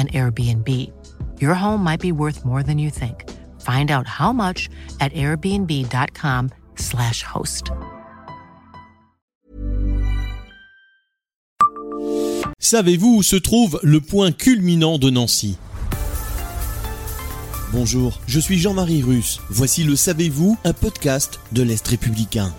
an Airbnb. Your home might be worth more than you think. Find out how much at airbnb.com/slash host. Savez-vous où se trouve le point culminant de Nancy? Bonjour, je suis Jean-Marie Russe. Voici le Savez-vous, un podcast de l'Est républicain.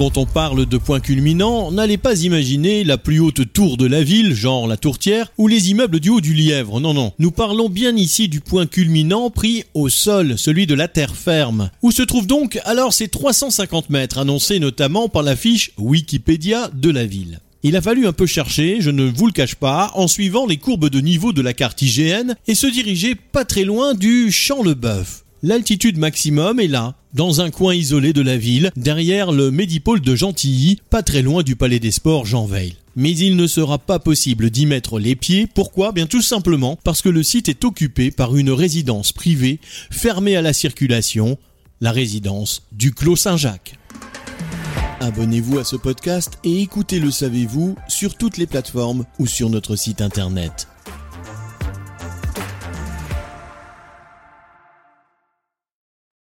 Quand on parle de point culminant, n'allez pas imaginer la plus haute tour de la ville, genre la tourtière, ou les immeubles du haut du Lièvre. Non, non. Nous parlons bien ici du point culminant pris au sol, celui de la terre ferme. Où se trouvent donc alors ces 350 mètres annoncés notamment par la fiche Wikipédia de la ville? Il a fallu un peu chercher, je ne vous le cache pas, en suivant les courbes de niveau de la carte IGN et se diriger pas très loin du Champ-le-Bœuf. L'altitude maximum est là, dans un coin isolé de la ville, derrière le Médipôle de Gentilly, pas très loin du Palais des Sports Jean Veil. Mais il ne sera pas possible d'y mettre les pieds. Pourquoi? Bien tout simplement parce que le site est occupé par une résidence privée fermée à la circulation, la résidence du Clos Saint-Jacques. Abonnez-vous à ce podcast et écoutez Le Savez-vous sur toutes les plateformes ou sur notre site internet.